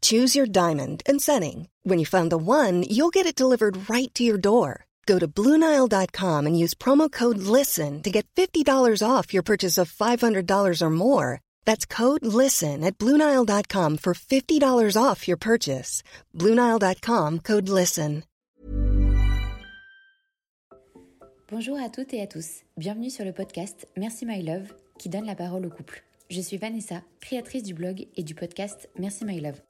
Choose your diamond and setting. When you find the one, you'll get it delivered right to your door. Go to Bluenile.com and use promo code LISTEN to get $50 off your purchase of $500 or more. That's code LISTEN at Bluenile.com for $50 off your purchase. Bluenile.com code LISTEN. Bonjour à toutes et à tous. Bienvenue sur le podcast Merci My Love qui donne la parole au couple. Je suis Vanessa, créatrice du blog et du podcast Merci My Love.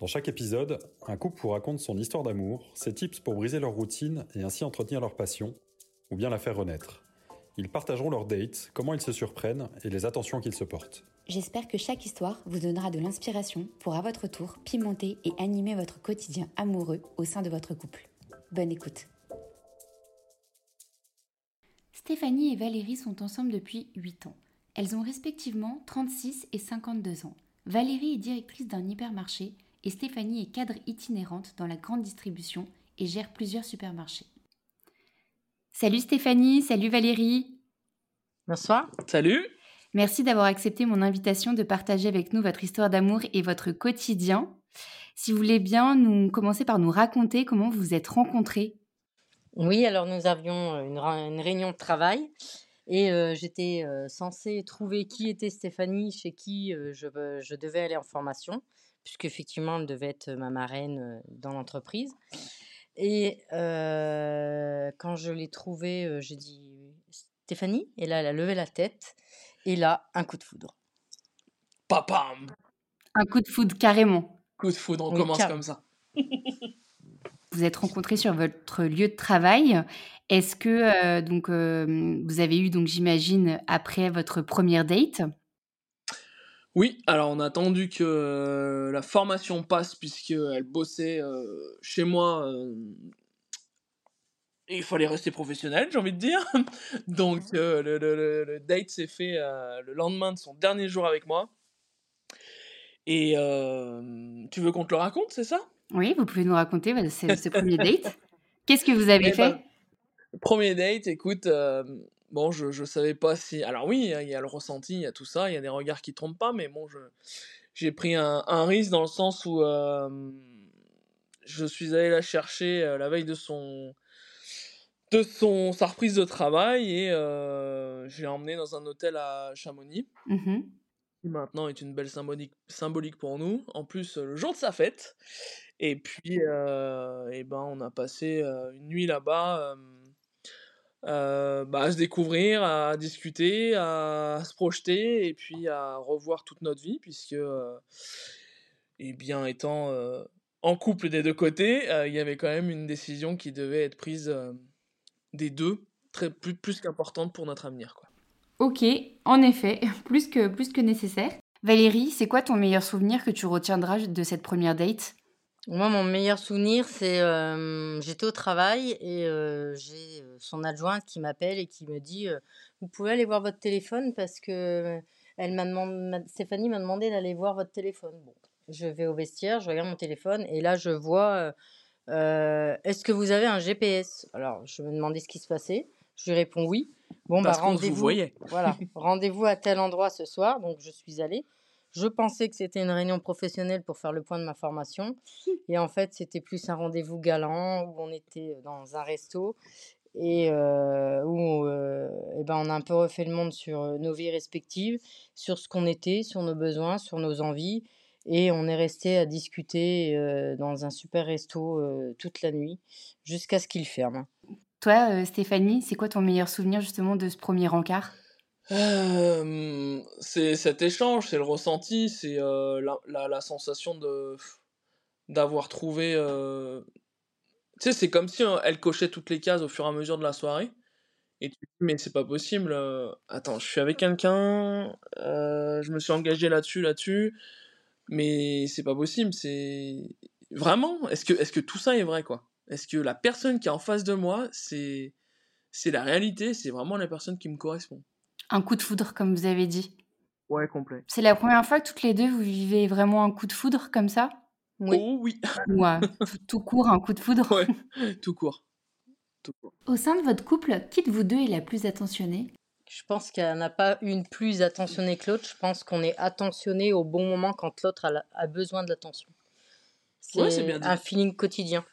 Dans chaque épisode, un couple vous raconte son histoire d'amour, ses tips pour briser leur routine et ainsi entretenir leur passion, ou bien la faire renaître. Ils partageront leurs dates, comment ils se surprennent et les attentions qu'ils se portent. J'espère que chaque histoire vous donnera de l'inspiration pour à votre tour pimenter et animer votre quotidien amoureux au sein de votre couple. Bonne écoute. Stéphanie et Valérie sont ensemble depuis 8 ans. Elles ont respectivement 36 et 52 ans. Valérie est directrice d'un hypermarché et Stéphanie est cadre itinérante dans la grande distribution et gère plusieurs supermarchés. Salut Stéphanie, salut Valérie. Bonsoir. Salut. Merci d'avoir accepté mon invitation de partager avec nous votre histoire d'amour et votre quotidien. Si vous voulez bien nous commencer par nous raconter comment vous vous êtes rencontrés. Oui, alors nous avions une, une réunion de travail et euh, j'étais euh, censée trouver qui était Stéphanie, chez qui euh, je, je, devais aller en formation, puisque effectivement elle devait être ma marraine dans l'entreprise. Et quand je l'ai trouvée, j'ai dit Stéphanie, et là elle a levé la tête, et là un coup de foudre. Papam Un coup de foudre carrément. Coup de foudre, on commence comme ça. vous êtes rencontrés sur votre lieu de travail. Est-ce que euh, donc euh, vous avez eu donc j'imagine après votre première date? Oui, alors on a attendu que euh, la formation passe puisqu'elle bossait chez moi. et il fallait rester professionnel, j'ai envie de dire. Donc le, le, date s'est fait le lendemain de son dernier jour avec moi. Et tu veux qu'on te le raconte, c'est ça? Oui, vous pouvez nous raconter bah, ce, premier date. Qu'est-ce que vous avez eh fait? ben, Premier date, écoute, euh, bon, je, je savais pas si. Alors oui, hein, il y a le ressenti, il y a tout ça, il y a des regards qui trompent pas, mais bon, je, j'ai pris un, un, risque dans le sens où euh, je suis allé la chercher euh, la veille de son de son sa reprise de travail et je l'ai emmené dans un hôtel à Chamonix. Mmh qui maintenant est une belle symbolique, symbolique pour nous. En plus, le jour de sa fête. Et puis, et ben, on a passé une nuit là-bas bah, à se découvrir, à discuter, à se projeter et puis à revoir toute notre vie, puisque, et bien, étant en couple des deux côtés, il y avait quand même une décision qui devait être prise des deux, très, plus, plus qu'importante pour notre avenir. Quoi. Ok, en effet, plus que, plus que nécessaire. Valérie, c'est quoi ton meilleur souvenir que tu retiendras de cette première date? Moi, mon meilleur souvenir, c'est j'étais au travail et j'ai son adjointe qui m'appelle et qui me dit Vous pouvez aller voir votre téléphone parce que elle m'a demandé, Stéphanie m'a demandé d'aller voir votre téléphone. Bon, je vais au vestiaire, je regarde mon téléphone et là, je vois Est-ce que vous avez un GPS Alors, je me demandais ce qui se passait. Je lui réponds oui. Bon, bah, rendez-vous. Voilà, rendez-vous à tel endroit ce soir. Donc, je suis allée. Je pensais que c'était une réunion professionnelle pour faire le point de ma formation. Et en fait, c'était plus un rendez-vous galant où on était dans un resto et où eh ben, on a un peu refait le monde sur nos vies respectives, sur ce qu'on était, sur nos besoins, sur nos envies. Et on est resté à discuter euh, dans un super resto euh, toute la nuit jusqu'à ce qu'il ferme. Toi, euh, Stéphanie, c'est quoi ton meilleur souvenir justement de ce premier encart? C'est cet échange, c'est le ressenti, c'est la, la- sensation de d'avoir trouvé. Tu sais, c'est comme si euh, elle cochait toutes les cases au fur et à mesure de la soirée. Et tu dis, mais c'est pas possible. Attends, je suis avec quelqu'un, je me suis engagé là-dessus, là-dessus, mais c'est pas possible. C'est vraiment. Est-ce que, tout ça est vrai, quoi? Est-ce que la personne qui est en face de moi, c'est la réalité, c'est vraiment la personne qui me correspond? Un coup de foudre, comme vous avez dit. Ouais, complet. C'est la première fois que toutes les deux, vous vivez vraiment un coup de foudre comme ça? Oui. Oh oui, Ou euh, tout, tout court, un coup de foudre? Ouais, tout court. Tout court. Au sein de votre couple, qui de vous deux est la plus attentionnée? Je pense qu'il n'y en a pas une plus attentionnée que l'autre. Je pense qu'on est attentionné au bon moment quand l'autre a, la- a besoin de l'attention. C'est Ouais, c'est bien dit. un feeling quotidien.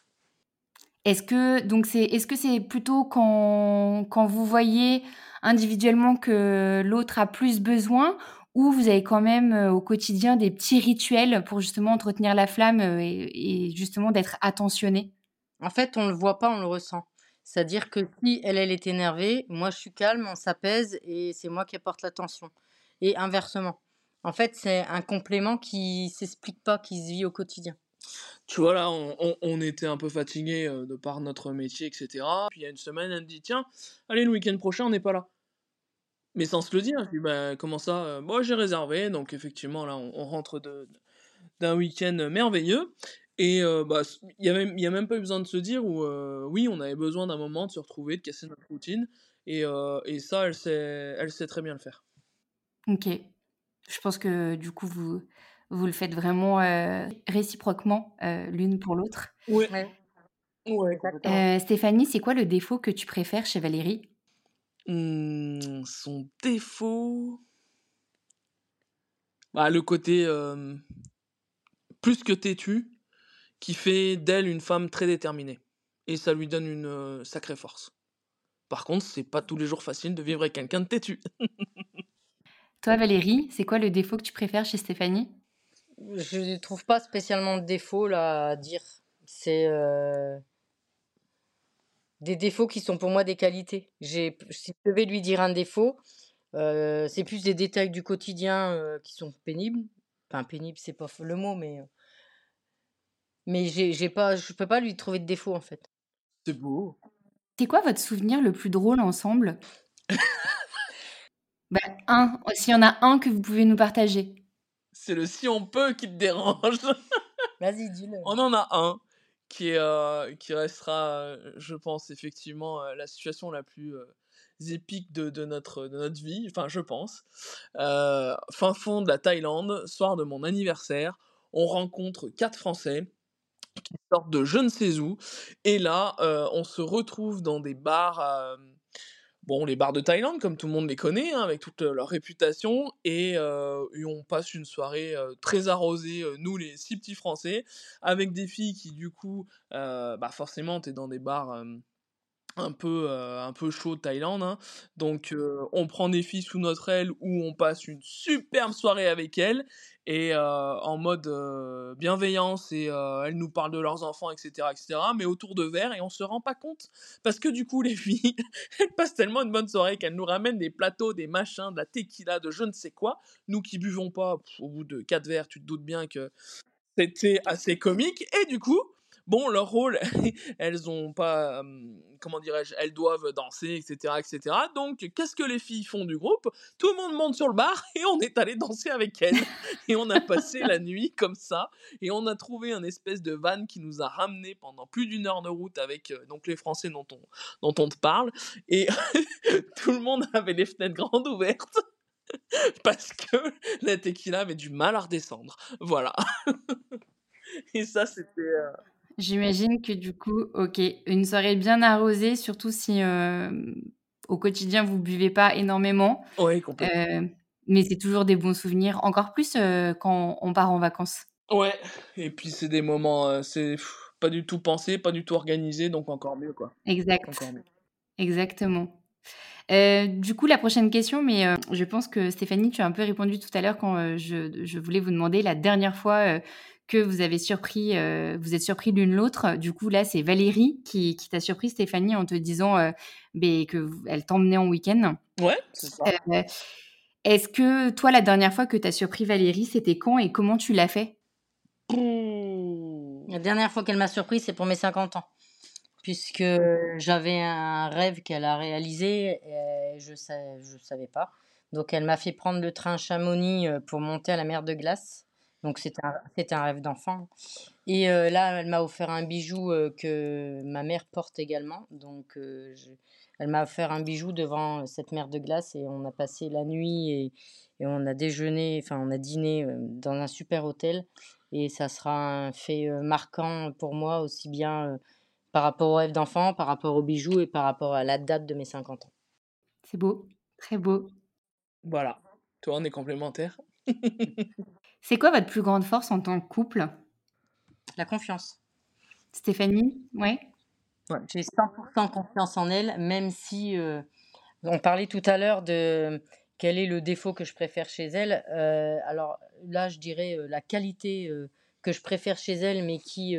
Est-ce que donc c'est est-ce que c'est plutôt quand, quand vous voyez individuellement que l'autre a plus besoin ou vous avez quand même euh, au quotidien des petits rituels pour justement entretenir la flamme euh, et, et justement d'être attentionné? En fait, on ne le voit pas, on le ressent. C'est-à-dire que si elle, elle est énervée, moi je suis calme, on s'apaise et c'est moi qui apporte l'attention. Et inversement. En fait, c'est un complément qui s'explique pas, qui se vit au quotidien. Tu vois, là, on, on- on était un peu fatigués euh, de par notre métier, etc. Puis il y a une semaine, elle me dit Tiens, allez, le week-end prochain, on n'est pas là. Mais sans se le dire, je dis Bah, comment ça Euh, Bon, j'ai réservé, donc effectivement, là, on, on rentre de- d'un week-end merveilleux. Et euh, bah, il n'y a, même- il y a même pas eu besoin de se dire où, euh, oui, on avait besoin d'un moment de se retrouver, de casser notre routine. Et, euh, et ça, elle sait, elle sait très bien le faire. Ok. Je pense que du coup vous vous le faites vraiment euh, réciproquement euh, l'une pour l'autre. Ouais. Ouais. Ouais, Exactement. Euh, Stéphanie, c'est quoi le défaut que tu préfères chez Valérie? Hmm, son défaut. Bah, le côté euh, plus que têtu qui fait d'elle une femme très déterminée. Et ça lui donne une euh, sacrée force. Par contre, c'est pas tous les jours facile de vivre avec quelqu'un de têtu. Toi Valérie, c'est quoi le défaut que tu préfères chez Stéphanie? Je ne trouve pas spécialement de défaut là à dire. C'est euh, des défauts qui sont pour moi des qualités. J'ai, si je devais lui dire un défaut, euh, c'est plus des détails du quotidien euh, qui sont pénibles. Enfin, pénible, c'est pas le mot, mais euh, mais j'ai, j'ai pas, je peux pas lui trouver de défaut en fait. C'est beau. C'est quoi votre souvenir le plus drôle ensemble? Bah, un, s'il y en a un que vous pouvez nous partager. C'est le si on peut qui te dérange. Vas-y, dis-le. On en a un qui, est, euh, qui restera, euh, je pense, effectivement, euh, la situation la plus épique de, de notre, de notre vie. Enfin, je pense. Fin fond de la Thaïlande, soir de mon anniversaire, on rencontre quatre Français qui sortent de je ne sais où. Et là, on se retrouve dans des bars. Bon, les bars de Thaïlande, comme tout le monde les connaît, hein, avec toute euh, leur réputation, et, euh, et on passe une soirée euh, très arrosée, nous les six petits Français, avec des filles qui du coup, bah forcément, t'es dans des bars un peu euh, un peu chaud de Thaïlande, hein. donc euh, on prend des filles sous notre aile où on passe une superbe soirée avec elles et euh, en mode bienveillance et elles nous parlent de leurs enfants etc etc mais autour de verre et on se rend pas compte. Parce que du coup les filles elles passent tellement une bonne soirée qu'elles nous ramènent des plateaux des machins de la tequila de je ne sais quoi. Nous qui buvons pas au bout de quatre verres tu te doutes bien que c'était assez comique. Et du coup bon leur rôle elles ont pas comment dirais-je elles doivent danser etc etc donc qu'est-ce que les filles font du groupe? Tout le monde monte sur le bar et on est allé danser avec elles. Et on a passé la nuit comme ça et on a trouvé un espèce de van qui nous a ramené pendant plus d'une heure de route avec euh, donc les français dont on dont on te parle. Et tout le monde avait les fenêtres grandes ouvertes parce que la tequila avait du mal à redescendre. Voilà. Et ça c'était euh, J'imagine que du coup, ok, une soirée bien arrosée, surtout si euh, au quotidien vous buvez pas énormément, ouais complètement euh, mais c'est toujours des bons souvenirs, encore plus euh, quand on part en vacances. Ouais, et puis c'est des moments, euh, c'est pff, pas du tout pensé, pas du tout organisé, donc encore mieux quoi. Exact, Encore mieux. exactement. Euh, du coup, la prochaine question, mais euh, je pense que Stéphanie, tu as un peu répondu tout à l'heure quand euh, je, je voulais vous demander la dernière fois que vous avez surpris, vous êtes surpris l'une l'autre. Du coup, là, c'est Valérie qui, qui t'a surpris Stéphanie en te disant ben, que elle t'emmenait en week-end. Ouais, c'est ça. Est-ce que toi, la dernière fois que tu as surpris Valérie, c'était quand et comment tu l'as fait? La dernière fois qu'elle m'a surpris, c'est pour mes 50 ans puisque j'avais un rêve qu'elle a réalisé et je ne je savais pas. Donc elle m'a fait prendre le train Chamonix euh, pour monter à la mer de glace. Donc c'était un, un rêve d'enfant. Et euh, là, elle m'a offert un bijou euh, que ma mère porte également. Donc elle m'a offert un bijou devant cette mer de glace et on a passé la nuit et, et on a déjeuné, enfin on a dîné dans un super hôtel. Et ça sera un fait marquant pour moi aussi bien par rapport au rêve d'enfant, par rapport aux bijoux et par rapport à la date de mes 50 ans. C'est beau, très beau. Voilà, toi on est complémentaires. C'est quoi votre plus grande force en tant que couple? La confiance. Stéphanie, ouais. ouais J'ai 100% confiance en elle, même si euh, on parlait tout à l'heure de quel est le défaut que je préfère chez elle. Euh, alors là, je dirais euh, la qualité que je préfère chez elle, mais qui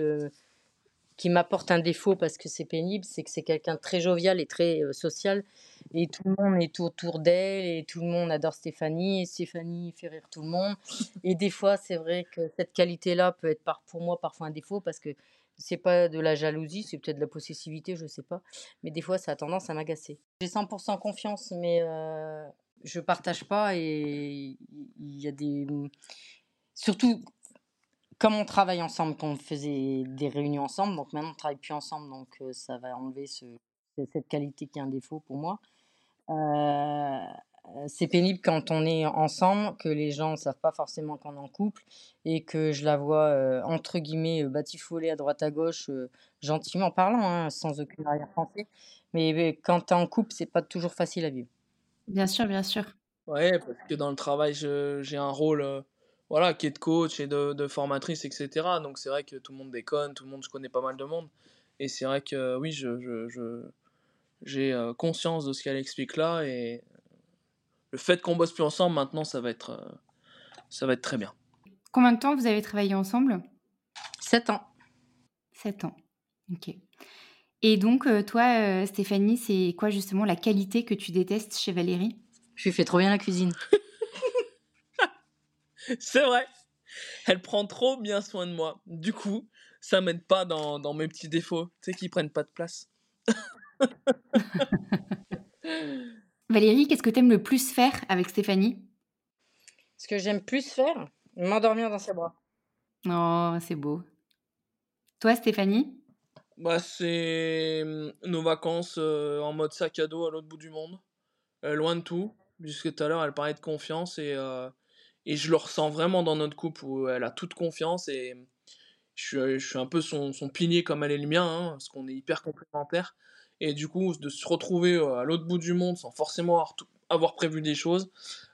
qui m'apporte un défaut parce que c'est pénible, c'est que c'est quelqu'un très jovial et très social. Et tout le monde est autour d'elle et tout le monde adore Stéphanie et Stéphanie fait rire tout le monde. Et des fois, c'est vrai que cette qualité-là peut être pour moi parfois un défaut parce que c'est pas de la jalousie, c'est peut-être de la possessivité, je sais pas. Mais des fois, ça a tendance à m'agacer. J'ai 100% confiance, mais euh, je partage pas et il y a des. Surtout comme on travaille ensemble, qu'on faisait des réunions ensemble, donc maintenant on ne travaille plus ensemble, donc euh, ça va enlever ce, cette qualité qui est un défaut pour moi. Euh, c'est pénible quand on est ensemble, que les gens ne savent pas forcément qu'on est en couple et que je la vois euh, entre guillemets batifoler à droite à gauche, gentiment parlant, hein, sans aucune arrière-pensée. Mais, quand tu es en couple, c'est pas toujours facile à vivre. Bien sûr, bien sûr. Ouais, parce que dans le travail, j'ai un rôle voilà, qui est de coach et de, formatrice, etc. Donc c'est vrai que tout le monde déconne, tout le monde, je connais pas mal de monde. Et c'est vrai que oui, je, je, j'ai euh, conscience de ce qu'elle explique là. Et le fait qu'on bosse plus ensemble, maintenant, ça va être, euh, ça va être très bien. Combien de temps vous avez travaillé ensemble? Sept ans. Sept ans, ok. Et donc, euh, toi, Stéphanie, c'est quoi justement la qualité que tu détestes chez Valérie? Je lui fais trop bien la cuisine. C'est vrai. Elle prend trop bien soin de moi. Du coup, ça m'aide pas dans, dans, mes petits défauts, tu sais, qui prennent pas de place. Valérie, qu'est-ce que tu aimes le plus faire avec Stéphanie? Ce que j'aime plus faire M'endormir dans ses bras. Oh, c'est beau. Toi, Stéphanie? Bah, C'est hum, nos vacances euh, en mode sac à dos à l'autre bout du monde. Euh, loin de tout. Jusque tout à l'heure, elle parlait de confiance et euh, et je le ressens vraiment dans notre couple où elle a toute confiance et je suis, un peu son, son, pilier comme elle est le mien, hein, parce qu'on est hyper complémentaires. Et du coup, de se retrouver euh, à l'autre bout du monde sans forcément avoir, prévu des choses,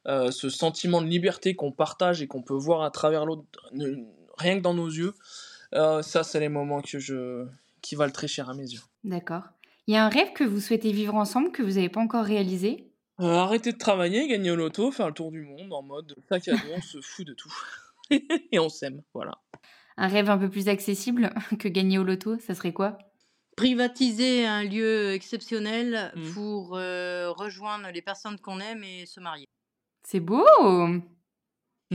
euh, ce sentiment de liberté qu'on partage et qu'on peut voir à travers l'autre, rien que dans nos yeux, euh, ça, c'est les moments que je, qui valent très cher à mes yeux. D'accord. Il y a un rêve que vous souhaitez vivre ensemble que vous n'avez pas encore réalisé? Euh, arrêter de travailler, gagner au loto, faire le tour du monde en mode sac à dos, on se fout de tout. et on s'aime, voilà. Un rêve un peu plus accessible que gagner au loto, ça serait quoi? Privatiser un lieu exceptionnel mmh. pour euh, rejoindre les personnes qu'on aime et se marier. C'est beau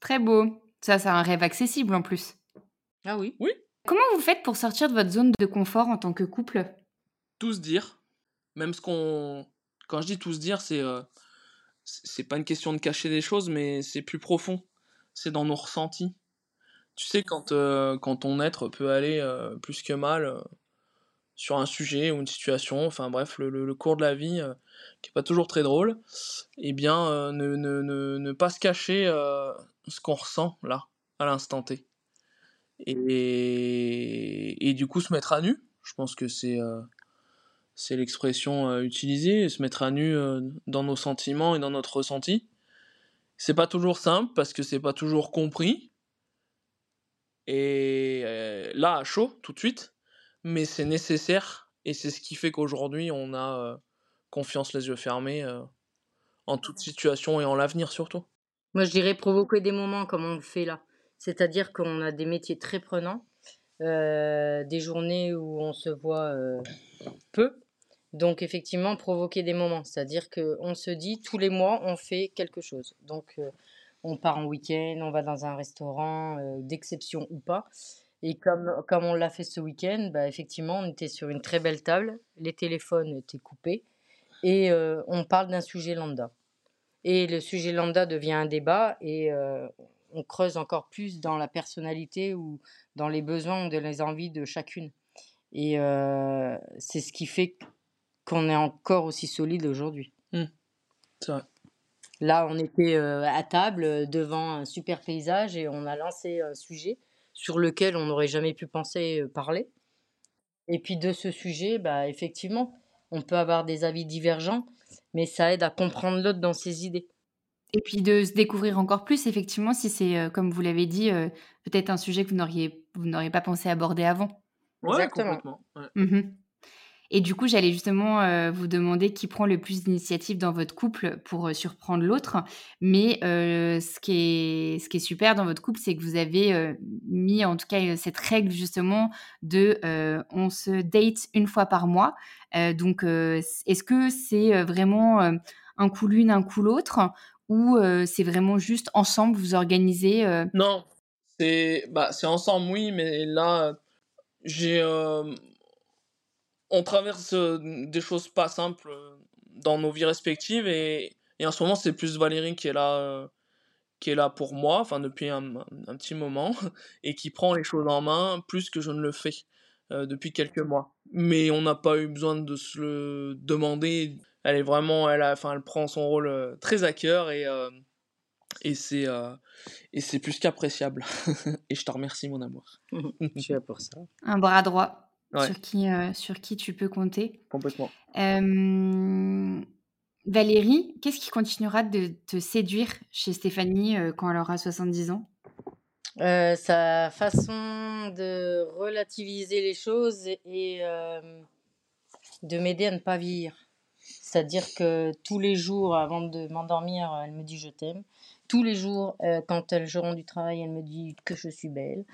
Très beau. Ça, c'est un rêve accessible en plus. Ah oui? Oui. Comment vous faites pour sortir de votre zone de confort en tant que couple? Tout se dire. Même ce qu'on quand je dis tout se dire, c'est euh, c'est pas une question de cacher des choses, mais c'est plus profond. C'est dans nos ressentis. Tu sais, quand, euh, quand ton être peut aller euh, plus que mal sur un sujet ou une situation, enfin bref, le, le, cours de la vie, qui est pas toujours très drôle, eh bien, ne, ne, ne, ne, pas se cacher ce qu'on ressent là, à l'instant T. Et, et, du coup, se mettre à nu, je pense que c'est c'est l'expression euh, utilisée, se mettre à nu euh, dans nos sentiments et dans notre ressenti. C'est pas toujours simple parce que c'est pas toujours compris. Et euh, là, à chaud, tout de suite, mais c'est nécessaire et c'est ce qui fait qu'aujourd'hui on a confiance les yeux fermés en toute situation et en l'avenir surtout. Moi, je dirais provoquer des moments comme on le fait là. C'est-à-dire qu'on a des métiers très prenants, des journées où on se voit peu. Donc, effectivement, provoquer des moments. C'est-à-dire qu'on se dit tous les mois, on fait quelque chose. Donc, on part en week-end, on va dans un restaurant, d'exception ou pas. Et comme, comme on l'a fait ce week-end, bah, effectivement, on était sur une très belle table, les téléphones étaient coupés et on parle d'un sujet lambda. Et le sujet lambda devient un débat et on creuse encore plus dans la personnalité ou dans les besoins ou dans les envies de chacune. Et c'est ce qui fait qu'on est encore aussi solide aujourd'hui. Mmh. C'est vrai. Là, on était à table devant un super paysage et on a lancé un sujet sur lequel on n'aurait jamais pu penser parler. Et puis de ce sujet, bah, effectivement, on peut avoir des avis divergents, mais ça aide à comprendre l'autre dans ses idées. Et puis de se découvrir encore plus, effectivement, si c'est, comme vous l'avez dit, peut-être un sujet que vous n'auriez, vous n'auriez pas pensé aborder avant. Exactement. complètement. Mmh et du coup, j'allais justement euh, vous demander qui prend le plus d'initiative dans votre couple pour euh, surprendre l'autre. Mais euh, ce, qui est, super dans votre couple, c'est que vous avez mis en tout cas cette règle justement de on se date une fois par mois. donc, est-ce que c'est vraiment un coup l'une, un coup l'autre? Ou c'est vraiment juste ensemble, vous organisez Non, c'est bah, ensemble, oui, mais là, j'ai on traverse des choses pas simples dans nos vies respectives et, en ce moment c'est plus Valérie qui est là qui est là pour moi enfin depuis un, petit moment et qui prend les choses en main plus que je ne le fais depuis quelques mois. Mais on n'a pas eu besoin de se le demander. Elle est vraiment elle a, enfin elle prend son rôle très à cœur et et c'est et c'est plus qu'appréciable. Et je te remercie mon amour. Là pour ça. Un bras droit sur, qui, euh, sur qui tu peux compter. Complètement. Valérie, qu'est-ce qui continuera de te séduire chez Stéphanie euh, quand elle aura 70 ans? Euh, Sa façon de relativiser les choses et de m'aider à ne pas vieillir. C'est-à-dire que tous les jours, avant de m'endormir, elle me dit je t'aime. Tous les jours, quand elle, je rends du travail, elle me dit que je suis belle.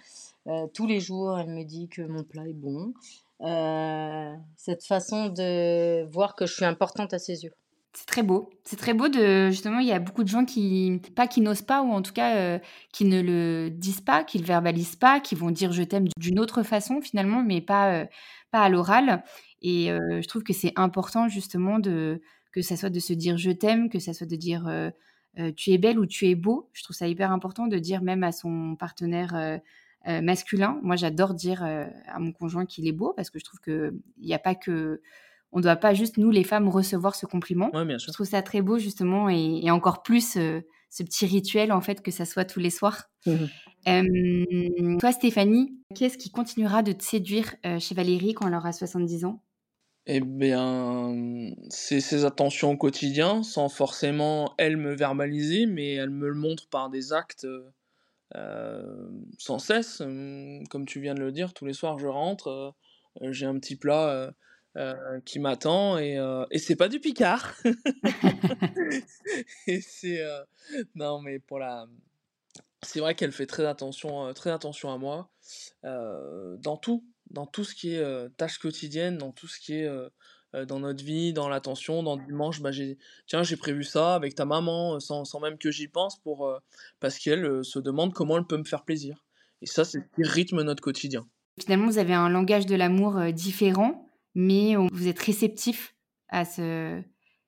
Euh, tous les jours, elle me dit que mon plat est bon. Euh, cette façon de voir que je suis importante à ses yeux. C'est très beau. C'est très beau de justement. Il y a beaucoup de gens qui pas qui n'osent pas ou en tout cas euh, qui ne le disent pas, qui le verbalisent pas, qui vont dire je t'aime d'une autre façon finalement, mais pas pas à l'oral. Et je trouve que c'est important justement de que ça soit de se dire je t'aime, que ça soit de dire tu es belle ou tu es beau. Je trouve ça hyper important de dire même à son partenaire euh, masculin. Moi, j'adore dire euh, à mon conjoint qu'il est beau parce que je trouve qu'il n'y a pas que. On ne doit pas juste, nous, les femmes, recevoir ce compliment. bien sûr. Je trouve ça très beau, justement, et, encore plus euh, ce petit rituel, en fait, que ça soit tous les soirs. Mmh toi, Stéphanie, qu'est-ce qui continuera de te séduire chez Valérie quand elle aura 70 ans? Eh bien, c'est ses attentions au quotidien, sans forcément elle me verbaliser, mais elle me le montre par des actes sans cesse. Comme tu viens de le dire, tous les soirs je rentre, euh, j'ai un petit plat euh, qui m'attend et, et c'est pas du picard. et c'est non mais pour la c'est vrai qu'elle fait très attention très attention à moi dans tout dans tout ce qui est tâches quotidiennes dans tout ce qui est euh, dans notre vie, dans l'attention, dans le dimanche, bah j'ai, tiens, j'ai prévu ça avec ta maman, euh, sans, sans même que j'y pense, pour, euh, parce qu'elle se demande comment elle peut me faire plaisir. Et ça, c'est ce qui rythme notre quotidien. Finalement, vous avez un langage de l'amour différent, mais vous êtes réceptif à, ce,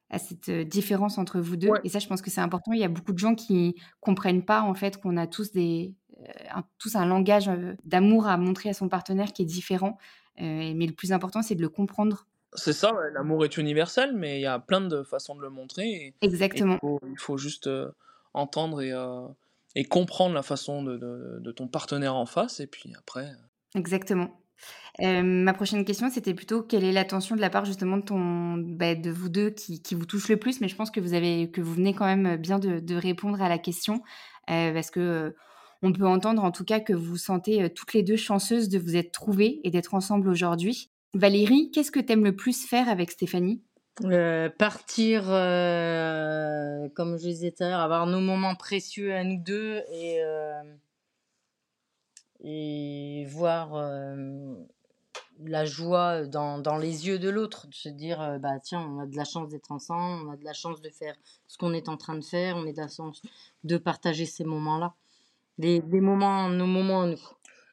à cette différence entre vous deux. Et ça, je pense que c'est important. Il y a beaucoup de gens qui comprennent pas, en fait, qu'on a tous, des, un, tous un langage d'amour à montrer à son partenaire qui est différent. mais le plus important, c'est de le comprendre c'est ça, l'amour est universel, mais il y a plein de façons de le montrer. Exactement. il, faut, juste euh, entendre et, euh, et, comprendre la façon de, de, ton partenaire en face, et puis après. Euh. Exactement. ma prochaine question, c'était plutôt quelle est l'attention de la part justement de, ton, bah, de vous deux qui, qui, vous touche le plus, mais je pense que vous, avez, que vous venez quand même bien de, de répondre à la question, parce que on peut entendre en tout cas que vous vous sentez toutes les deux chanceuses de vous être trouvées et d'être ensemble aujourd'hui. Valérie, qu'est-ce que tu aimes le plus faire avec Stéphanie? Euh, partir, euh, comme je disais tout à l'heure, avoir nos moments précieux à nous deux et, euh, voir la joie dans, dans les yeux de l'autre, de se dire, bah tiens, on a de la chance d'être ensemble, on a de la chance de faire ce qu'on est en train de faire, on est de la chance de partager ces moments-là, moments, nos moments à nous.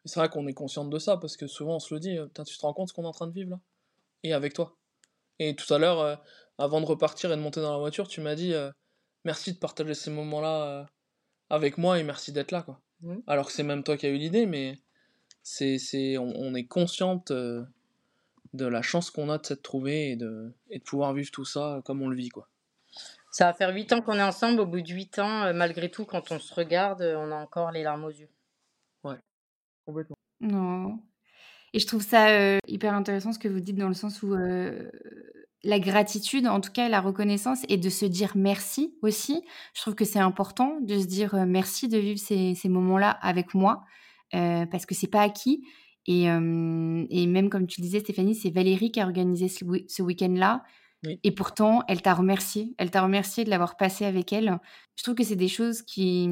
C'est vrai qu'on est consciente de ça, parce que souvent on se le dit, euh, Putain, tu te rends compte ce qu'on est en train de vivre là? Et avec toi. Et tout à l'heure, euh, avant de repartir et de monter dans la voiture, tu m'as dit euh, merci de partager ces moments-là avec moi et merci d'être là, quoi. Alors que c'est même toi qui as eu l'idée, mais c'est, c'est, on, on est consciente de la chance qu'on a de s'être trouvé et de, et de pouvoir vivre tout ça comme on le vit, quoi. Ça va faire huit ans qu'on est ensemble, au bout de huit ans, malgré tout, quand on se regarde, on a encore les larmes aux yeux. Complètement. Non. Et je trouve ça euh, hyper intéressant ce que vous dites dans le sens où euh, la gratitude, en tout cas la reconnaissance, et de se dire merci aussi. Je trouve que c'est important de se dire euh, merci de vivre ces, ces moments-là avec moi, parce que c'est pas acquis. Et, et même comme tu le disais, Stéphanie, c'est Valérie qui a organisé ce, week-end-là. Oui. Et pourtant, elle t'a remercié. Elle t'a remercié de l'avoir passé avec elle. Je trouve que c'est des choses qui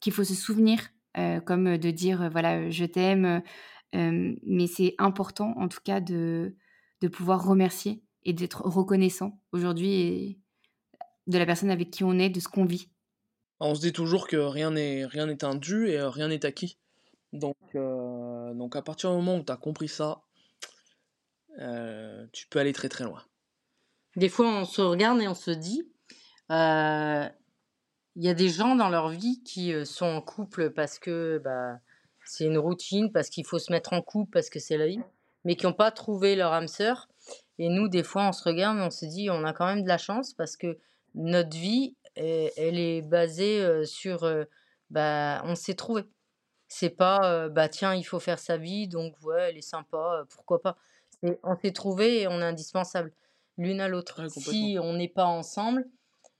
qu'il faut se souvenir, euh, comme de dire euh, voilà, je t'aime. euh, mais c'est important, en tout cas, de, de pouvoir remercier et d'être reconnaissant aujourd'hui de la personne avec qui on est, de ce qu'on vit. On se dit toujours que rien n'est rien n'est un dû et rien n'est acquis. Donc, euh, donc à partir du moment où tu as compris ça, euh, tu peux aller très très loin. Des fois, on se regarde et on se dit, euh, il y a des gens dans leur vie qui euh, sont en couple parce que bah, c'est une routine, parce qu'il faut se mettre en couple, parce que c'est la vie, mais qui n'ont pas trouvé leur âme sœur. Et nous, des fois, on se regarde et on se dit, on a quand même de la chance parce que notre vie, elle, est basée euh, sur, euh, bah, on s'est trouvé. C'est pas, bah tiens, il faut faire sa vie, donc ouais, elle est sympa, pourquoi pas. On s'est trouvé et on est indispensable l'une à l'autre. Ouais. Si on n'est pas ensemble,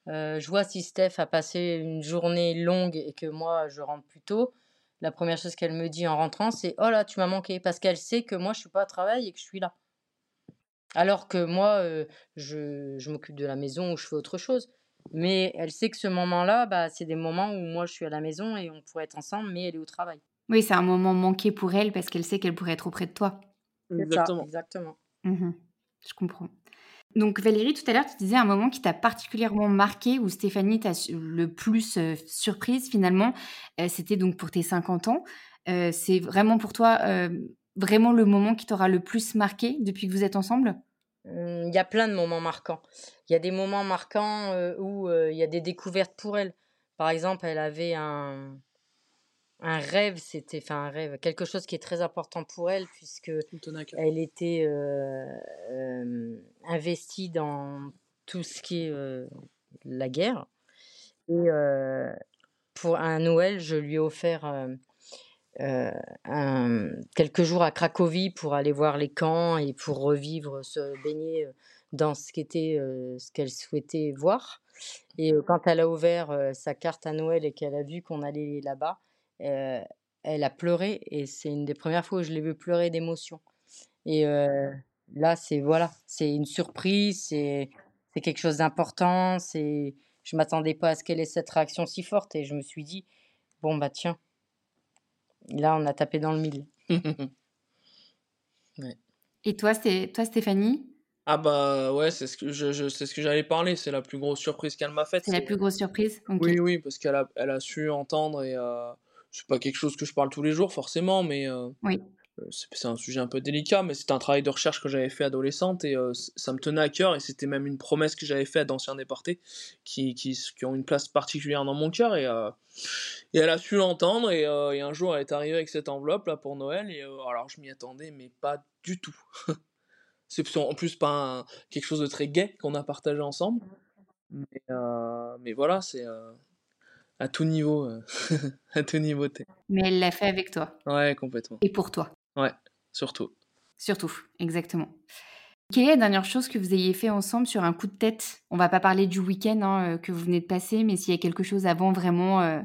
euh, je vois si Steph a passé une journée longue et que moi je rentre plus tôt, la première chose qu'elle me dit en rentrant, c'est Oh là, tu m'as manqué, parce qu'elle sait que moi je suis pas à travail et que je suis là. Alors que moi, euh, je, je m'occupe de la maison ou je fais autre chose. Mais elle sait que ce moment-là, bah, c'est des moments où moi je suis à la maison et on pourrait être ensemble, mais elle est au travail. Oui, c'est un moment manqué pour elle parce qu'elle sait qu'elle pourrait être auprès de toi. Ça, Exactement. exactement. Mhm, je comprends. Donc Valérie, tout à l'heure, tu disais un moment qui t'a particulièrement marqué, où Stéphanie t'a le plus euh, surprise finalement, euh, c'était donc pour tes 50 ans. Euh, c'est vraiment pour toi, vraiment le moment qui t'aura le plus marqué depuis que vous êtes ensemble? Hum, Il y a plein de moments marquants. Il y a des moments marquants où il y a des découvertes pour elle. Par exemple, elle avait un, un rêve, c'était, enfin un rêve, quelque chose qui est très important pour elle puisque elle était euh, euh, investie dans tout ce qui est euh, la guerre. Et pour un Noël, je lui ai offert un- quelques jours à Cracovie pour aller voir les camps et pour revivre, se baigner dans ce qu'était, ce qu'elle souhaitait voir. Et quand elle a ouvert sa carte à Noël et qu'elle a vu qu'on allait là-bas, euh, elle a pleuré et c'est une des premières fois où je l'ai vu pleurer d'émotion. Et euh, là, c'est voilà, c'est une surprise, c'est c'est quelque chose d'important. C'est, je m'attendais pas à ce qu'elle ait cette réaction si forte et je me suis dit bon bah tiens, là on a tapé dans le mille. Et toi, c'est toi Stéphanie, Ah bah ouais, c'est ce que je, je- c'est ce que j'allais parler, c'est la plus grosse surprise qu'elle m'a faite. c'est la plus grosse surprise? Ok. Oui, oui, parce qu'elle a, elle a su entendre et euh, c'est pas quelque chose que je parle tous les jours forcément, mais euh, Oui. euh, c'est c'est un sujet un peu délicat, mais c'était un travail de recherche que j'avais fait adolescente et euh, ça me tenait à cœur et c'était même une promesse que j'avais faite à d'anciens déportés qui, qui, qui ont une place particulière dans mon cœur et, et elle a su l'entendre et, et un jour elle est arrivée avec cette enveloppe là pour Noël et alors je m'y attendais mais pas du tout. c'est en plus pas un- quelque chose de très gai qu'on a partagé ensemble. Mais, euh, mais voilà, c'est euh, à tout niveau, euh, à tout niveau. t'es- Mais elle l'a fait avec toi Ouais, complètement. et pour toi, Ouais, surtout. surtout, exactement. Quelle est la dernière chose que vous ayez fait ensemble sur un coup de tête On va pas parler du week-end hein, euh, que vous venez de passer, mais s'il y a quelque chose avant vraiment euh,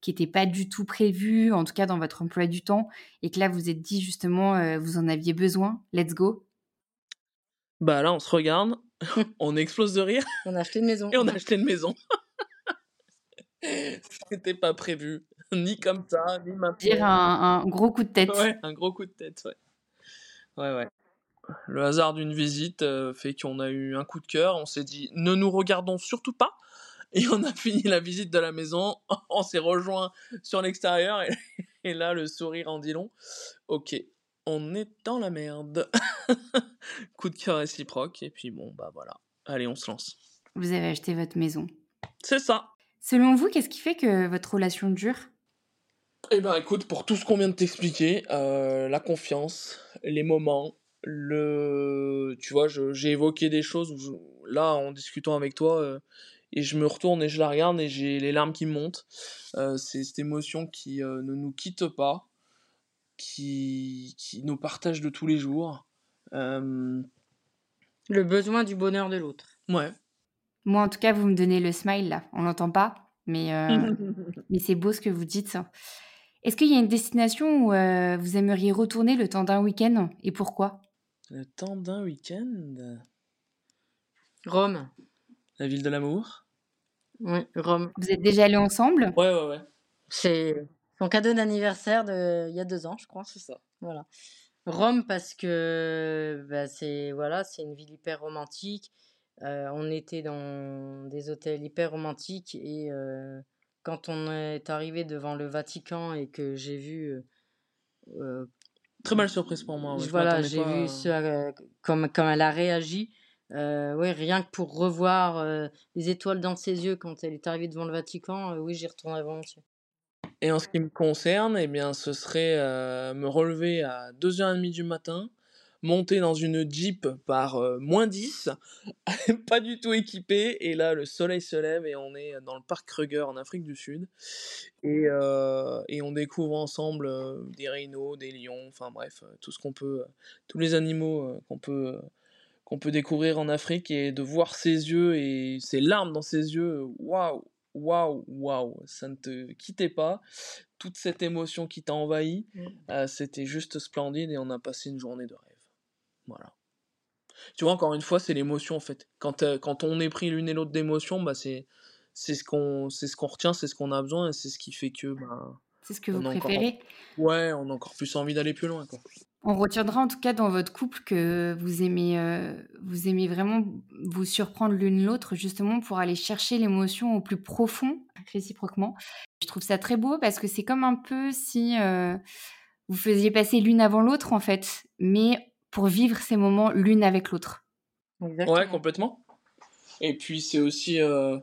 qui n'était pas du tout prévu, en tout cas dans votre emploi du temps, et que là vous êtes dit justement euh, vous en aviez besoin, let's go. Bah là, on se regarde on explose de rire On a acheté une maison. et on a acheté une maison. C'était pas prévu, ni comme ça, ni maintenant. Dire un, un gros coup de tête. Ouais, un gros coup de tête, ouais. Ouais, ouais. Le hasard d'une visite euh, fait qu'on a eu un coup de cœur, on s'est dit ne nous regardons surtout pas. Et on a fini la visite de la maison, on s'est rejoint sur l'extérieur et, et là le sourire en dit long. Ok, on est dans la merde. coup de cœur réciproque et puis bon bah voilà. Allez, on se lance. Vous avez acheté votre maison. C'est ça. Selon vous, qu'est-ce qui fait que votre relation dure? Eh ben écoute, pour tout ce qu'on vient de t'expliquer, euh, la confiance, les moments, le... Tu vois, j'ai évoqué des choses où je- là, en discutant avec toi, euh, et je me retourne et je la regarde et j'ai les larmes qui me montent. Euh, c'est cette émotion qui euh, ne nous quitte pas, qui, qui nous partage de tous les jours. Euh, Le besoin du bonheur de l'autre. Ouais. Moi, en tout cas, vous me donnez le smile là. On l'entend pas, mais, euh, mais c'est beau ce que vous dites. Est-ce qu'il y a une destination où euh, vous aimeriez retourner le temps d'un week-end et pourquoi? Le temps d'un week-end? Rome. La ville de l'amour? Oui, Rome. Vous êtes déjà allés ensemble? Ouais, ouais, ouais. C'est son cadeau d'anniversaire de il y a deux ans, je crois. C'est ça. Voilà. Rome parce que bah, c'est voilà, c'est une ville hyper romantique. Euh, on était dans des hôtels hyper romantiques et euh, quand on est arrivé devant le Vatican et que j'ai vu euh, Très belle surprise pour moi. ouais, voilà, j'ai pas vu ce, comme, comme elle a réagi. Ouais, rien que pour revoir les étoiles dans ses yeux quand elle est arrivée devant le Vatican, oui, j'y retournerai volontiers. Et en ce qui me concerne, eh bien, ce serait me relever à 2h30 du matin, monter dans une Jeep par euh, moins 10, pas du tout équipé, et là, le soleil se lève et on est dans le parc Kruger en Afrique du Sud. Et, euh, et on découvre ensemble euh, des rhinos, des lions, enfin bref, tout ce qu'on peut, tous les animaux qu'on peut, qu'on peut découvrir en Afrique et de voir ses yeux et ses larmes dans ses yeux, waouh, waouh, waouh, ça ne te quittait pas. Toute cette émotion qui t'a envahi, Mm. euh, c'était juste splendide et on a passé une journée de rêve. Voilà. Tu vois, encore une fois, c'est l'émotion en fait. Quand, euh, quand on est pris l'une et l'autre d'émotion, bah, c'est, c'est ce qu'on c'est ce qu'on retient, c'est ce qu'on a besoin et c'est ce qui fait que bah, C'est ce que vous a encore, préférez ouais, on a encore plus envie d'aller plus loin. Quoi. On retiendra en tout cas dans votre couple que vous aimez, euh, vous aimez vraiment vous surprendre l'une l'autre justement pour aller chercher l'émotion au plus profond, réciproquement. Je trouve ça très beau parce que c'est comme un peu si euh, vous faisiez passer l'une avant l'autre en fait, mais pour vivre ces moments l'une avec l'autre. Ouais, complètement. Et puis c'est aussi, euh,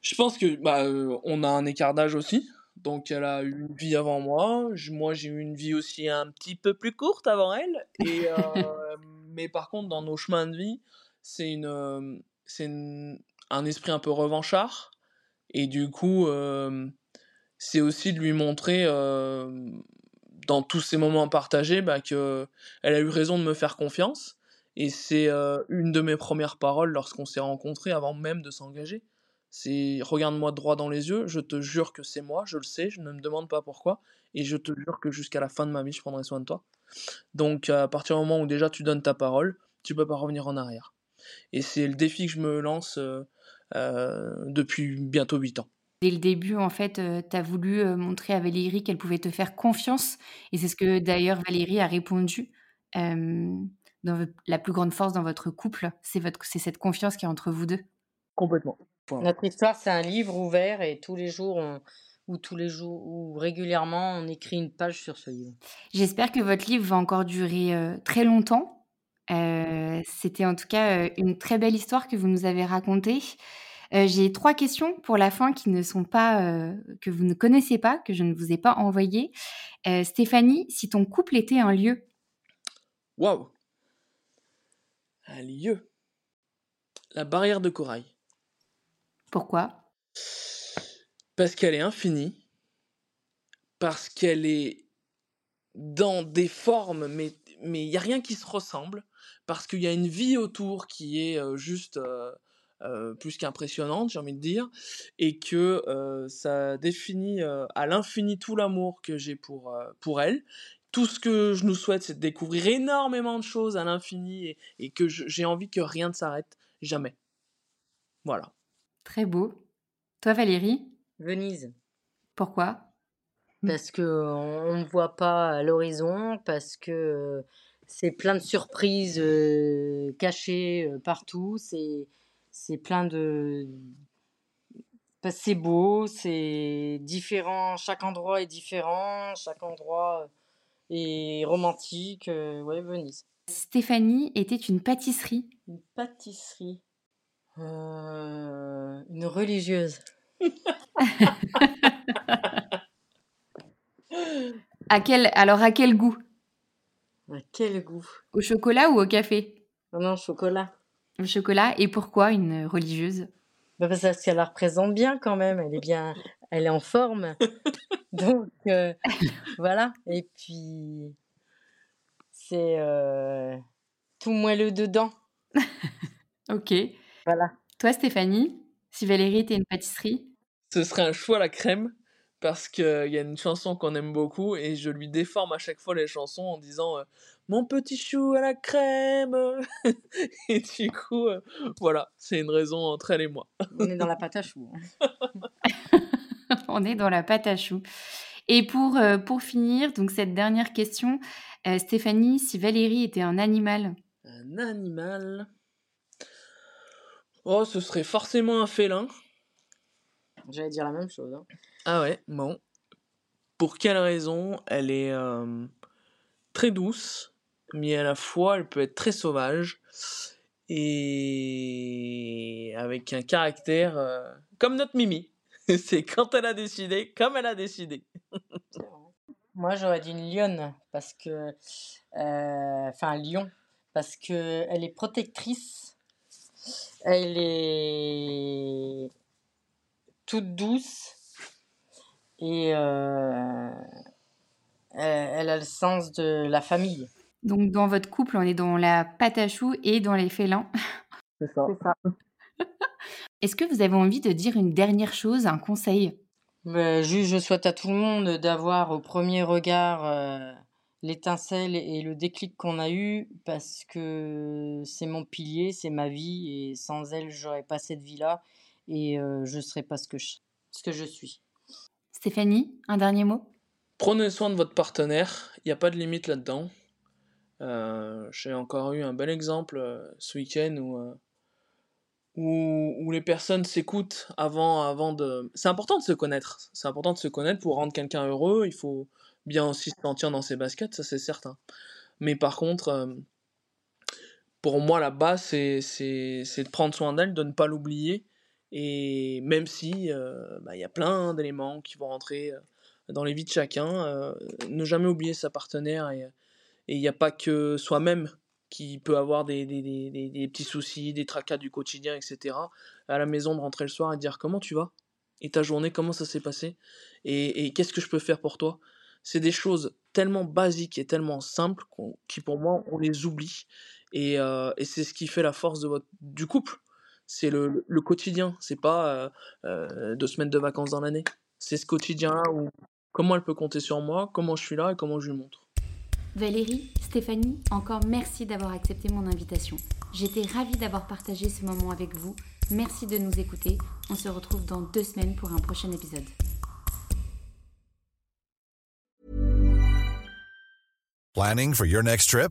je pense que bah, euh, on a un écart d'âge aussi. Donc elle a eu une vie avant moi. J- Moi j'ai eu une vie aussi un petit peu plus courte avant elle. Et euh, mais par contre dans nos chemins de vie, c'est une, euh, c'est une- un esprit un peu revanchard. Et du coup, euh, c'est aussi de lui montrer euh, dans tous ces moments partagés bah, que elle a eu raison de me faire confiance. Et c'est euh, une de mes premières paroles lorsqu'on s'est rencontrés avant même de s'engager. C'est regarde-moi droit dans les yeux, je te jure que c'est moi, je le sais, je ne me demande pas pourquoi, et je te jure que jusqu'à la fin de ma vie, je prendrai soin de toi. Donc à partir du moment où déjà tu donnes ta parole, tu peux pas revenir en arrière. Et c'est le défi que je me lance euh, euh, depuis bientôt 8 ans. Dès le début, en fait, tu as voulu euh, montrer à Valérie qu'elle pouvait te faire confiance. Et c'est ce que d'ailleurs Valérie a répondu. Euh, dans la plus grande force dans votre couple, c'est cette confiance qui est entre vous deux. Complètement. Point. Notre histoire, c'est un livre ouvert et tous les jours, on- ou tous les jours, ou régulièrement, on écrit une page sur ce livre. J'espère que votre livre va encore durer euh, très longtemps. Euh, C'était en tout cas euh, une très belle histoire que vous nous avez racontée. Euh, J'ai trois questions pour la fin qui ne sont pas euh, que vous ne connaissez pas, que je ne vous ai pas envoyées. Euh, Stéphanie, si ton couple était un lieu, Waouh Un lieu. La barrière de corail. pourquoi? Parce qu'elle est infinie, parce qu'elle est dans des formes, mais mais il n'y a rien qui se ressemble, parce qu'il y a une vie autour qui est juste euh, euh, plus qu'impressionnante, j'ai envie de dire, et que euh, ça définit euh, à l'infini tout l'amour que j'ai pour, euh, pour elle, tout ce que je nous souhaite, c'est de découvrir énormément de choses à l'infini et, et que j'ai envie que rien ne s'arrête. Jamais. Voilà. Très beau. Toi, Valérie, Venise. pourquoi? Parce que on ne voit pas à l'horizon, parce que c'est plein de surprises euh, cachées euh, partout, c'est c'est plein de que c'est beau, c'est différent, chaque endroit est différent, chaque endroit est romantique, euh, ouais, Venise. Stéphanie était une pâtisserie. Une pâtisserie. Euh, une religieuse. À quel, alors, à quel goût? À quel goût? Au chocolat ou au café? Non, non, chocolat. Au chocolat. Et pourquoi une religieuse? Bah, parce qu'elle la représente bien quand même, elle est bien, elle est en forme. Donc euh, voilà. Et puis c'est euh, tout moelleux dedans. Ok. Voilà. Toi, Stéphanie, si Valérie était une pâtisserie? Ce serait un chou à la crème parce qu'il y a une chanson qu'on aime beaucoup et je lui déforme à chaque fois les chansons en disant euh, Mon petit chou à la crème Et du coup, euh, voilà, c'est une raison entre elle et moi. On est dans la pâte à choux. hein. On est dans la pâte à choux. Et pour, euh, pour finir, donc cette dernière question, euh, Stéphanie, si Valérie était un animal, Un animal? Oh, ce serait forcément un félin. J'allais dire la même chose. hein. Ah ouais, bon. Pour quelle raison Elle est euh, très douce, mais à la fois elle peut être très sauvage et avec un caractère euh, comme notre Mimi. C'est quand elle a décidé, comme elle a décidé. Moi j'aurais dit une lionne parce que, euh, enfin un lion parce que elle est protectrice. Elle est toute douce et euh, elle, elle a le sens de la famille. donc dans votre couple, on est dans la pâte à choux et dans les félins. C'est ça. C'est ça. Est-ce que vous avez envie de dire une dernière chose, un conseil? Ben, juste, je souhaite à tout le monde d'avoir au premier regard euh, l'étincelle et le déclic qu'on a eu parce que c'est mon pilier, c'est ma vie et sans elle, j'aurais pas cette vie-là et euh, je serais pas ce que je, ce que je suis. Stéphanie, un dernier mot? Prenez soin de votre partenaire, il n'y a pas de limite là-dedans. Euh, J'ai encore eu un bel exemple euh, ce week-end où, euh, où, où les personnes s'écoutent avant, avant de... C'est important de se connaître, c'est important de se connaître pour rendre quelqu'un heureux, il faut bien aussi se sentir dans ses baskets, ça c'est certain. Mais par contre, euh, pour moi la base c'est c'est- c'est de prendre soin d'elle, de ne pas l'oublier, et même si euh, bah, il y a plein d'éléments qui vont rentrer euh, dans les vies de chacun, euh, ne jamais oublier sa partenaire et il n'y a pas que soi-même qui peut avoir des, des, des, des- petits soucis, des tracas du quotidien, etc. À la maison, de rentrer le soir et dire comment tu vas? Et ta journée, comment ça s'est passé? Et, et qu'est-ce que je peux faire pour toi? C'est des choses tellement basiques et tellement simples qui, pour moi, on les oublie. Et, et c'est ce qui fait la force du couple. C'est le, le quotidien. C'est pas euh, euh, deux semaines de vacances dans l'année. C'est ce quotidien-là où comment elle peut compter sur moi, comment je suis là et comment je lui montre. Valérie, Stéphanie, encore merci d'avoir accepté mon invitation. J'étais ravie d'avoir partagé ce moment avec vous. Merci de nous écouter. On se retrouve dans deux semaines pour un prochain épisode. Planning for your next trip?